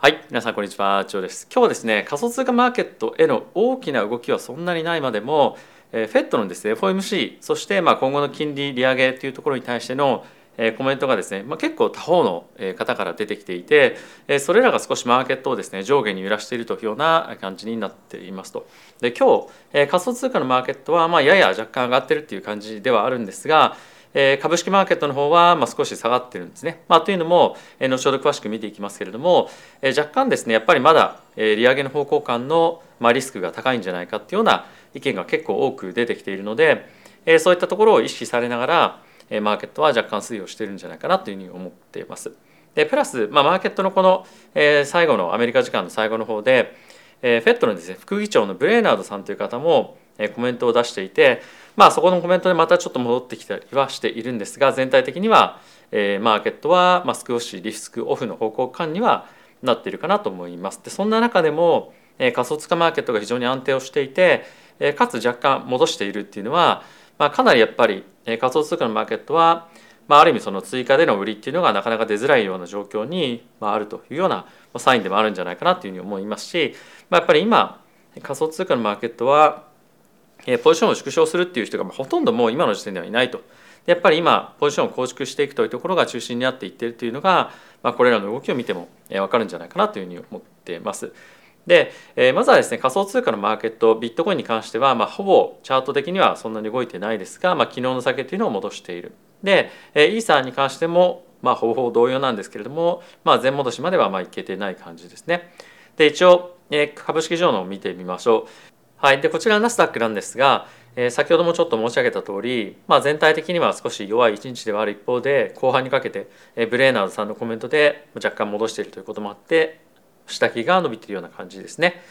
はい、皆さんこんにちは、ジョーです。今日はですね、仮想通貨マーケットへの大きな動きはそんなにないまでも、えー、FED のですね、FOMC、そしてまあ今後の金利利上げというところに対してのえー、コメントがですね、まあ、結構他方の方から出てきていて、えー、それらが少しマーケットをですね上下に揺らしているというような感じになっていますと。で今日、えー、仮想通貨のマーケットはまあやや若干上がってるっていう感じではあるんですが、え、株式マーケットの方はま少し下がってるんですね。まあ、というのも、え、後ほど詳しく見ていきますけれども、え、若干ですねやっぱりまだ、え、利上げの方向感の、ま、リスクが高いんじゃないかっていうような意見が結構多く出てきているので、え、そういったところを意識されながらマーケットは若干推移をしているんじゃないかなというふうに思っています。でプラス、まあ、マーケットのこの、え、最後のアメリカ時間の最後の方で、えー、フェットのですね副議長のブレーナードさんという方も、え、コメントを出していて、まあ、そこのコメントでまたちょっと戻ってきたりはしているんですが全体的には、えー、マーケットは、ま、少しリスクオフの方向感にはなっているかなと思います。でそんな中でも、えー、仮想通貨マーケットが非常に安定をしていて、えー、かつ若干戻しているっていうのは、まあ、かなりやっぱりえ仮想通貨のマーケットは、まあ、ある意味その追加での売りっていうのがなかなか出づらいような状況にまあるというようなサインでもあるんじゃないかなというふうに思いますし、まあ、やっぱり今仮想通貨のマーケットはポジションを縮小するっていう人がほとんどもう今の時点ではいないと。やっぱり今ポジションを構築していくというところが中心になっていっているというのが、まあ、これらの動きを見ても分かるんじゃないかなというふうに思っています。で、え、まずはですね仮想通貨のマーケットビットコインに関しては、まあ、ほぼチャート的にはそんなに動いてないですが、まあ、昨日の酒というのを戻しているで、え、イーサーに関しても、まあ、ほぼ同様なんですけれども、まあ、前戻しまではまあいけてない感じですねで一応、え、株式上のを見てみましょうはいでこちらナスダックなんですが、えー、先ほどもちょっと申し上げた通り、まあ、全体的には少し弱い一日ではある一方で後半にかけて、えー、ブレーナーズさんのコメントで若干戻しているということもあって下着が伸びているような感じですね。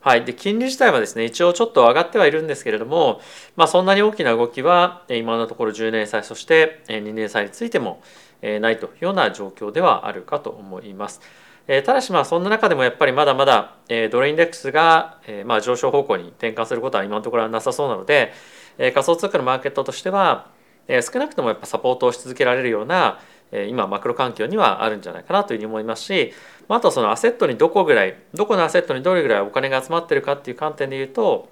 はい、で金利自体はですね一応ちょっと上がってはいるんですけれども、まあ、そんなに大きな動きは今のところ10年債そして2年債についてもないというような状況ではあるかと思います。ただしまあそんな中でもやっぱりまだまだドルインデックスがまあ上昇方向に転換することは今のところはなさそうなので仮想通貨のマーケットとしては少なくともやっぱサポートをし続けられるような今マクロ環境にはあるんじゃないかなというふうに思いますしまあとそのアセットにどこぐらいどこのアセットにどれぐらいお金が集まってるかっていう観点で言うと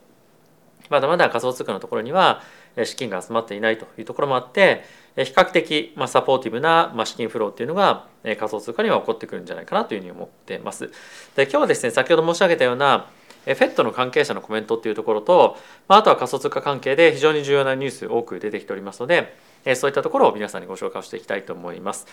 まだまだ仮想通貨のところには資金が集まっていないというところもあって比較的まサポーティブな資金フローっていうのが仮想通貨には起こってくるんじゃないかなというふうに思っています。で今日はですね先ほど申し上げたような FED の関係者のコメントっていうところと、まあ、とは仮想通貨関係で非常に重要なニュース多く出てきておりますのでそういったところを皆さんにご紹介をしていきたいと思います。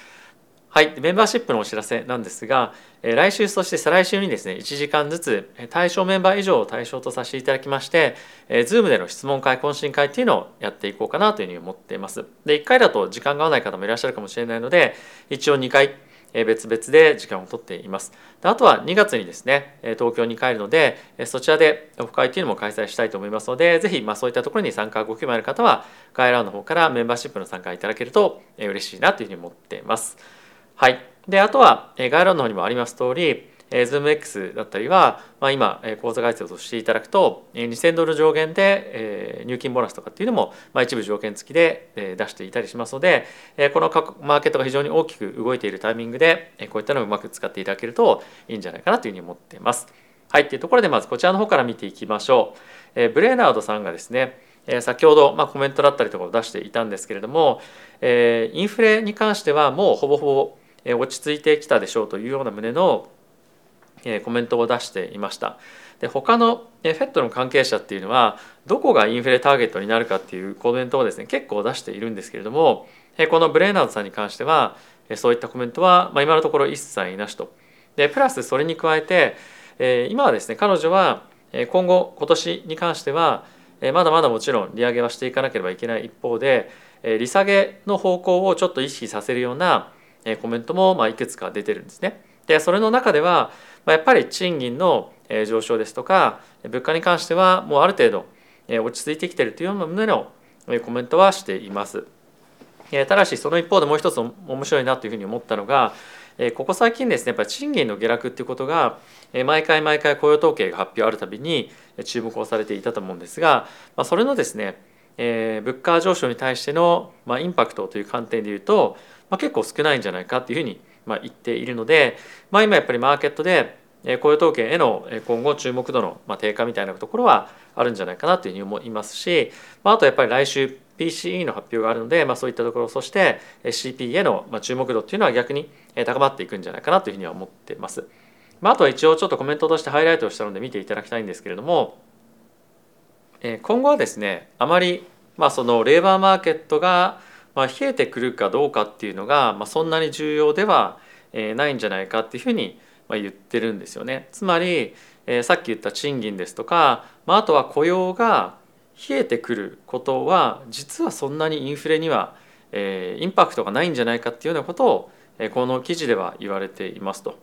はい、メンバーシップのお知らせなんですが、え来週そして再来週にですね、1時間ずつ対象メンバー以上を対象とさせていただきましてえ、Zoom での質問会、懇親会っていうのをやっていこうかなというふうに思っています。で、1回だと時間が合わない方もいらっしゃるかもしれないので、一応2回、別々で時間をとっています。あとは2月にですね、東京に帰るので、そちらでオフ会というのも開催したいと思いますので、ぜひまあそういったところに参加ご興味ある方は、概要欄の方からメンバーシップの参加いただけると嬉しいなというふうに思っています。はい。で、あとは、え概要欄の方にもあります通り、えー ZoomX だったりは、まあ、今口座開設をしていただくと2000ドル上限で入金ボーナスとかっていうのも、まあ、一部条件付きで出していたりしますのでこのマーケットが非常に大きく動いているタイミングでこういったのをうまく使っていただけるといいんじゃないかなというふうに思っています。はい、というところでまずこちらの方から見ていきましょう。ブレーナードさんがですね先ほど、まあ、コメントだったりとかを出していたんですけれどもインフレに関してはもうほぼほぼ落ち着いてきたでしょうというような旨のコメントを出していました。で他の FED の関係者っていうのはどこがインフレターゲットになるかっていうコメントをですね結構出しているんですけれどもこのブレーナードさんに関してはそういったコメントは、今のところ一切なしと。でプラスそれに加えて今はですね彼女は今後今年に関してはまだまだもちろん利上げはしていかなければいけない一方で利下げの方向をちょっと意識させるようなコメントもまあいくつか出てるんですね。でそれの中ではやっぱり賃金の上昇ですとか物価に関してはもうある程度落ち着いてきてるというような旨のコメントはしています。ただしその一方でもう一つ面白いなというふうに思ったのがここ最近ですねやっぱり賃金の下落っていうことが毎回毎回雇用統計が発表あるたびに注目をされていたと思うんですがそれのですね物価上昇に対してのインパクトという観点でいうとまあ結構少ないんじゃないかっていうふうにまあ、言っているので、まあ、今やっぱりマーケットで雇用統計への今後注目度の低下みたいなところはあるんじゃないかなというふうに思いますし、まあ、あとやっぱり来週 PCE の発表があるので、まあ、そういったところそして CP への注目度っていうのは逆に高まっていくんじゃないかなというふうには思っています。まあ、あとは一応ちょっとコメントとしてハイライトをしたので見ていただきたいんですけれども今後はですねあまりまあそのレーバーマーケットがまあ冷えてくるかどうかっていうのがまあそんなに重要ではないんじゃないかっていうふうに言ってるんですよね。つまりさっき言った賃金ですとか、まあ、あとは雇用が冷えてくることは実はそんなにインフレにはインパクトがないんじゃないかっていうようなことをこの記事では言われていますと。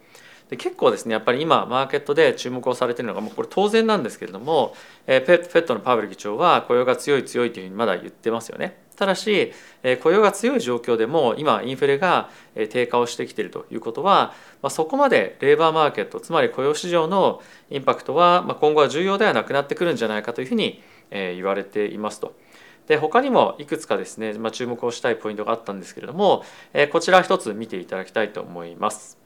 で結構ですねやっぱり今マーケットで注目をされてるのがもうこれ当然なんですけれども、えー、フェットのパウエル議長は雇用が強い強いというふうにまだ言ってますよね。ただし、えー、雇用が強い状況でも今インフレが低下をしてきているということは、まあ、そこまでレーバーマーケットつまり雇用市場のインパクトは、まあ、今後は重要ではなくなってくるんじゃないかというふうに、えー、言われていますと。で他にもいくつかですね、まあ、注目をしたいポイントがあったんですけれども、えー、こちら一つ見ていただきたいと思います。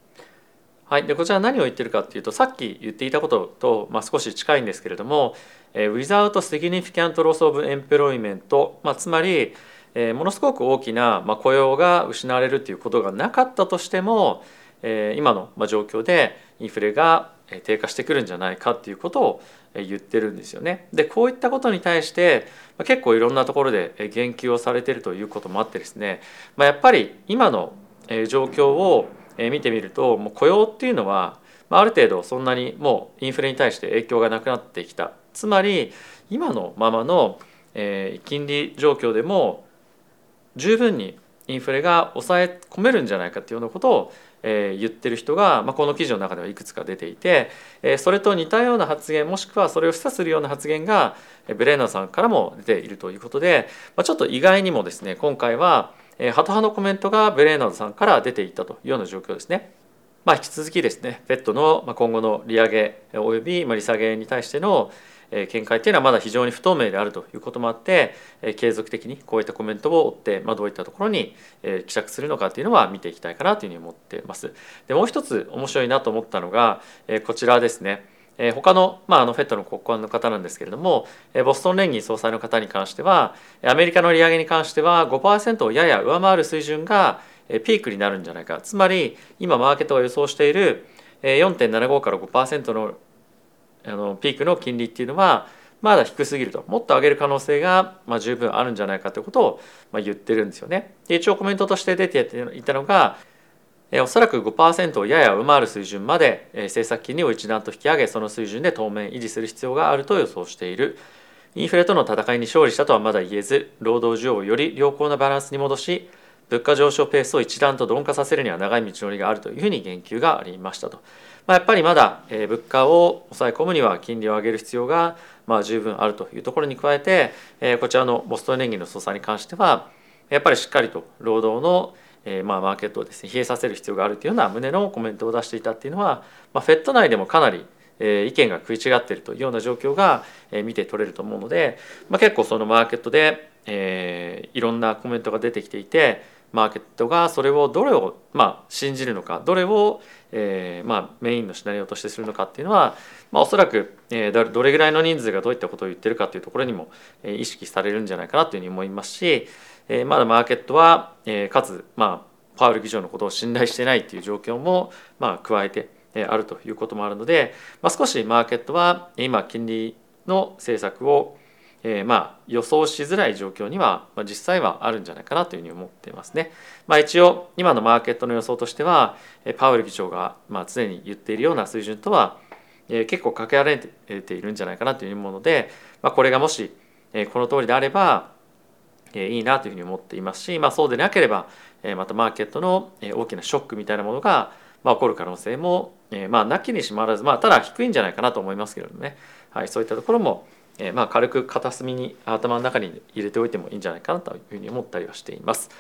はい、でこちら何を言ってるかっていうとさっき言っていたことと、まあ、少し近いんですけれども「えー、without significant loss of employment」まあ、つまり、えー、ものすごく大きな、まあ、雇用が失われるということがなかったとしても、えー、今の、まあ、状況でインフレが低下してくるんじゃないかっていうことを言ってるんですよね。でこういったことに対して結構いろんなところで言及をされてるということもあってですね、まあ、やっぱり今の状況を見てみるともう雇用っていうのはある程度そんなにもうインフレに対して影響がなくなってきた。つまり今のままの金利状況でも十分にインフレが抑え込めるんじゃないかっていうようなことを言ってる人が、ま、この記事の中ではいくつか出ていてそれと似たような発言もしくはそれを示唆するような発言がブレーナーさんからも出ているということで、ま、ちょっと意外にもですね今回はえー、ハト派のコメントがベレーナードさんから出ていったというような状況ですね。まあ、引き続きですね、フットの今後の利上げおよび利下げに対しての見解というのはまだ非常に不透明であるということもあって継続的にこういったコメントを追って、まあ、どういったところに希釈するのかというのは見ていきたいかなというふうに思っています。でもう一つ面白いなと思ったのがこちらですね。え他の,、まあ、あのフェットの国交の方なんですけれども、えボストン連銀総裁の方に関してはアメリカの利上げに関しては5%をやや上回る水準がピークになるんじゃないかつまり今マーケットが予想している4.75から5%のあのピークの金利っていうのはまだ低すぎるともっと上げる可能性がまあ十分あるんじゃないかということをまあ言ってるんですよね。で一応コメントとして出ていたのがおそらく5%をやや上回る水準まで政策金利を一段と引き上げその水準で当面維持する必要があると予想している。インフレとの戦いに勝利したとはまだ言えず労働需要をより良好なバランスに戻し物価上昇ペースを一段と鈍化させるには長い道のりがあるというふうに言及がありましたと、まあ、やっぱりまだ物価を抑え込むには金利を上げる必要がまあ十分あるというところに加えてこちらのボストン連銀の総裁に関してはやっぱりしっかりと労働のえー、まあマーケットをですね冷えさせる必要があるというような旨のコメントを出していたっていうのは、まあ、フェット内でもかなりえ意見が食い違っているというような状況が、え見て取れると思うので、まあ、結構そのマーケットで、えー、いろんなコメントが出てきていてマーケットがそれをどれを、まあ、信じるのかどれを、えーまあ、メインのシナリオとしてするのかっていうのは、まあ、おそらく、えー、どれぐらいの人数がどういったことを言ってるかというところにも、えー、意識されるんじゃないかなというふうに思いますし、えー、まだマーケットは、えー、かつ、まあ、パウエル議長のことを信頼してないっていう状況もまあ加えてあるということもあるので、まあ、少しマーケットは今金利の政策をえー、まあ予想しづらい状況には、まあ、実際はあるんじゃないかなというふうに思っていますね。まあ、一応今のマーケットの予想としてはパウエル議長がまあ常に言っているような水準とは、えー、結構掛けられているんじゃないかなというもので、まあ、これがもし、えー、この通りであれば、えー、いいなというふうに思っていますし、まあ、そうでなければまたマーケットの大きなショックみたいなものがまあ起こる可能性もまあなきにしもあらずまあただ低いんじゃないかなと思いますけれどもね、はい、そういったところもまあ軽く片隅に頭の中に入れておいてもいいんじゃないかなというふうに思ったりはしています。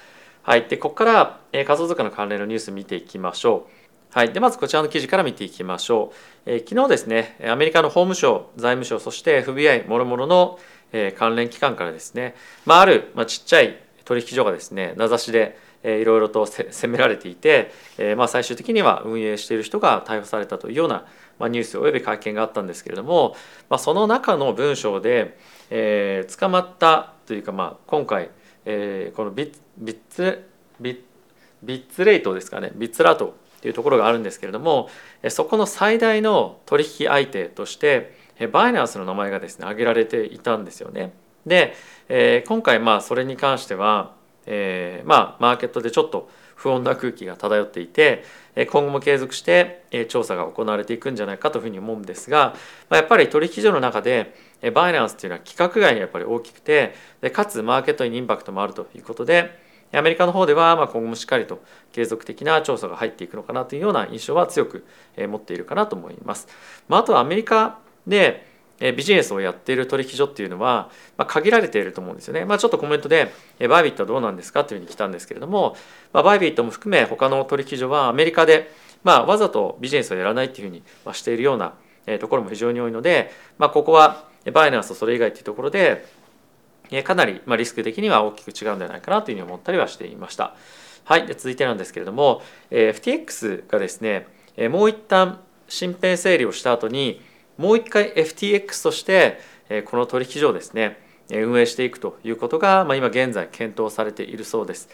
はい、でここから仮想通貨の関連のニュース見ていきましょう。はい、でまずこちらの記事から見ていきましょう。えー、昨日ですねアメリカの法務省財務省そして FBI もろもろの、えー、関連機関からですね、まあ、ある、まあ、ちっちゃい取引所がですね名指しでいろいろと責められていて、えまあ、最終的には運営している人が逮捕されたというような、まあ、ニュースおよび会見があったんですけれども、まあ、その中の文章で、えー、捕まったというか、まあ、今回、えー、このビッビッツビッビッツレートですかねビッツラートというところがあるんですけれどもそこの最大の取引相手としてバイナンスの名前がですね挙げられていたんですよね。で、えー、今回まあそれに関しては、えー、まあマーケットでちょっと不穏な空気が漂っていて今後も継続して調査が行われていくんじゃないかというふうに思うんですがやっぱり取引所の中でバイナンスっていうのは規格外にやっぱり大きくてかつマーケットにインパクトもあるということでアメリカの方では今後もしっかりと継続的な調査が入っていくのかなというような印象は強く持っているかなと思います。まあ、あとはアメリカでビジネスをやっている取引所っていうのは、まあ、限られていると思うんですよね。まあ、ちょっとコメントで「バイビットはどうなんですか?」というふうに来たんですけれども、まあ、バイビットも含め他の取引所はアメリカで、まあ、わざとビジネスをやらないっていうふうにしているようなところも非常に多いので、まあ、ここはバイナンスとそれ以外っていうところでかなりリスク的には大きく違うんじゃないかなというふうに思ったりはしていました。はい、で続いてなんですけれども FTX がですねもう一旦身辺整理をした後にもう一回 FTX としてこの取引所をですね運営していくということが、今現在検討されているそうです。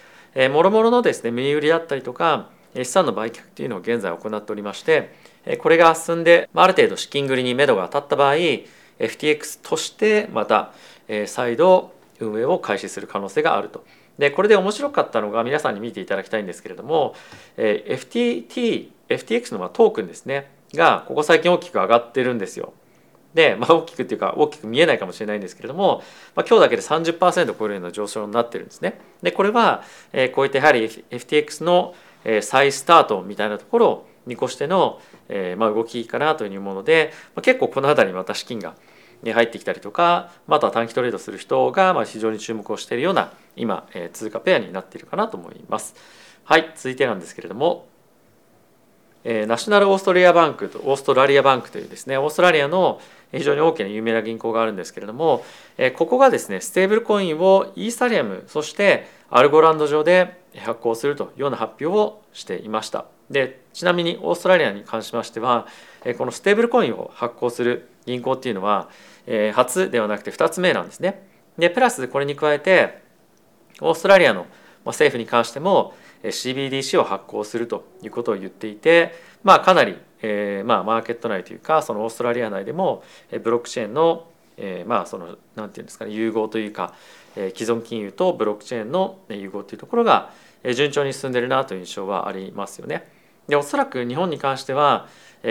もろもろのですね見売りだったりとか資産の売却というのを現在行っておりましてこれが進んである程度資金繰りに目処が立った場合 FTX としてまた再度運営を開始する可能性があると。でこれで面白かったのが皆さんに見ていただきたいんですけれども FTT FTX のトークンですねがここ最近大きく上がってるんですよ。で、まあ、大きくっていうか大きく見えないかもしれないんですけれども、まあ、今日だけで30%超えるような上昇になってるんですね。でこれは、えー、こういったやはり FTX の、えー、再スタートみたいなところを見越しての、えーまあ、動きかなというもので、まあ、結構この辺りにまた資金が入ってきたりとかまた短期トレードする人がまあ非常に注目をしているような今、えー、通貨ペアになっているかなと思います。はい続いてなんですけれどもえナショナルオーストラリアバンクとオーストラリアバンクというですねオーストラリアの非常に大きな有名な銀行があるんですけれども、えここがですねステーブルコインをイーサリアムそしてアルゴランド上で発行するというような発表をしていました。でちなみにオーストラリアに関しましてはこのステーブルコインを発行する銀行っていうのは初ではなくて2つ目なんですね。でプラスこれに加えてオーストラリアの政府に関しても CBDC を発行するということを言っていて、まあ、かなり、えーまあ、マーケット内というかそのオーストラリア内でもブロックチェーンの、えー、まあそのなんていうんですかね融合というか、えー、既存金融とブロックチェーンの融合というところが順調に進んでるなという印象はありますよね。でおそらく日本に関しては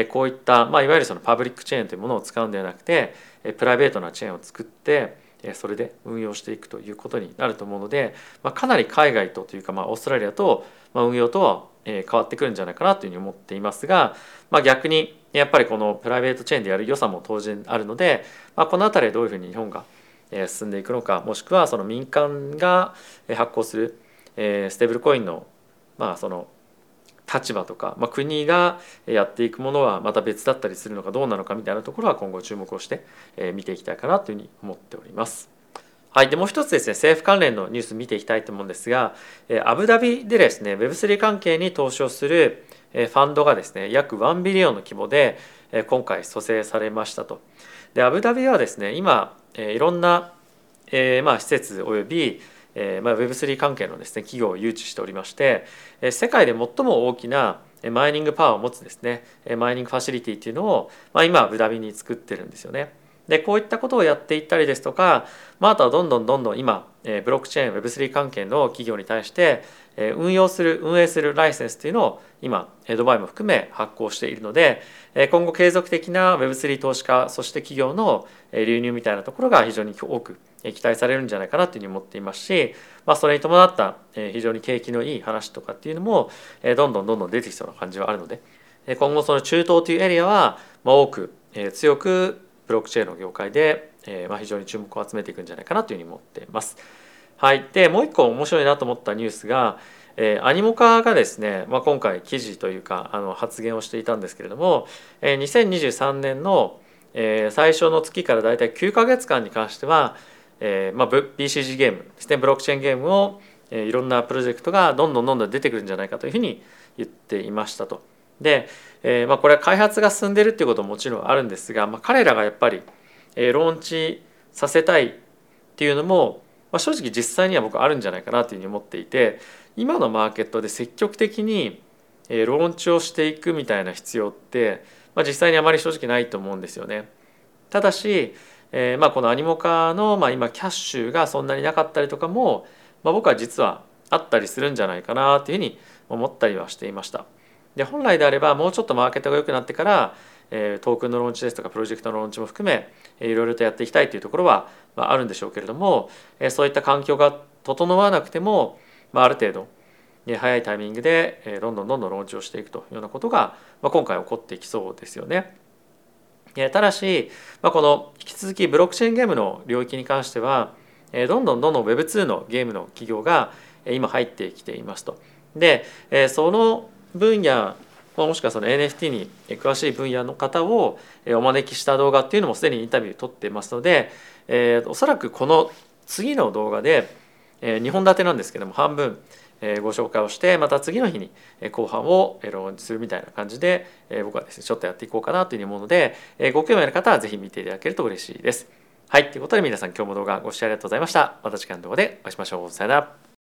こういった、まあ、いわゆるそのパブリックチェーンというものを使うんではなくてプライベートなチェーンを作ってそれで運用していくということになると思うので、まあ、かなり海外とというか、まあ、オーストラリアと運用とは変わってくるんじゃないかなというふうに思っていますが、まあ、逆にやっぱりこのプライベートチェーンでやる良さも当然あるので、まあ、この辺りはどういうふうに日本が進んでいくのかもしくはその民間が発行するステーブルコインのまあその立場とか、まあ、国がやっていくものはまた別だったりするのかどうなのかみたいなところは今後注目をして見ていきたいかなというふうに思っております。はい、でもう一つですね政府関連のニュース見ていきたいと思うんですがアブダビでですね Web3 関係に投資をするファンドがですね約1ビリオンの規模で今回蘇生されましたと。でアブダビはですね今いろんな、えー、まあ施設およびえーまあ、Web3 関係のですね企業を誘致しておりまして、えー、世界で最も大きなマイニングパワーを持つですねマイニングファシリティっていうのを、まあ、今はブダビに作ってるんですよね。でこういったことをやっていったりですとか、まあ、あとはどんどんどんどん今ブロックチェーン Web3 関係の企業に対して運用する運営するライセンスというのを今ドバイも含め発行しているので今後継続的な Web3 投資家そして企業の流入みたいなところが非常に多く期待されるんじゃないかなというふうに思っていますし、まあ、それに伴った非常に景気のいい話とかっていうのもどんどんどんどん出てきそうな感じはあるので今後その中東というエリアは多く強くブロックチェーンの業界で、えー、まあ非常に注目を集めていくんじゃないかなというふうに思っています。はい、でもう一個面白いなと思ったニュースが、えー、アニモカがですね、まあ、今回記事というかあの発言をしていたんですけれども、えー、2023年の、えー、最初の月からだいたい9か月間に関しては、えーまあ、BCG ゲームですねブロックチェーンゲームをえいろんなプロジェクトがどんどんどんどん出てくるんじゃないかというふうに言っていましたと。で、えー、まあこれは開発が進んでるっていうことももちろんあるんですが、まあ、彼らがやっぱりえローンチさせたいっていうのも、まあ、正直実際には僕あるんじゃないかなというふうに思っていて今のマーケットで積極的にえローンチをしていくみたいな必要って、まあ、実際にあまり正直ないと思うんですよね。ただし、えー、まあこのアニモカの、まあ、今キャッシュがそんなになかったりとかも、まあ、僕は実はあったりするんじゃないかなというふうに思ったりはしていました。で本来であればもうちょっとマーケットが良くなってから、えー、トークンのローンチですとかプロジェクトのローンチも含め、えー、いろいろとやっていきたいというところは、まあ、あるんでしょうけれども、えー、そういった環境が整わなくても、まあ、ある程度早いタイミングで、えー、どんどんどんどんローンチをしていくというようなことが、まあ、今回起こっていきそうですよね。ただし、まあ、この引き続きブロックチェーンゲームの領域に関してはどんどんどんどん Web2 のゲームの企業が今入ってきていますと。でその分野もしくはその NFT に詳しい分野の方をお招きした動画っていうのもすでにインタビュー撮ってますので、えー、おそらくこの次の動画で、えー、2本立てなんですけども半分えご紹介をしてまた次の日に後半をローンチするみたいな感じでえ僕はですねちょっとやっていこうかなというふうに思うのでえご興味ある方は是非見ていただけると嬉しいです。はいということで皆さん今日も動画ご視聴ありがとうございました。また次回の動画でお会いしましょう。さよなら。